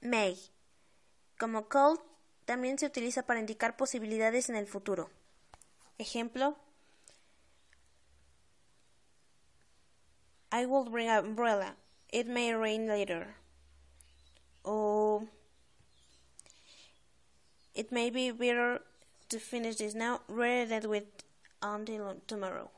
May. Como cold, también se utiliza para indicar posibilidades en el futuro. Ejemplo: I will bring an umbrella. It may rain later. O It may be better to finish this now rather than wait until tomorrow.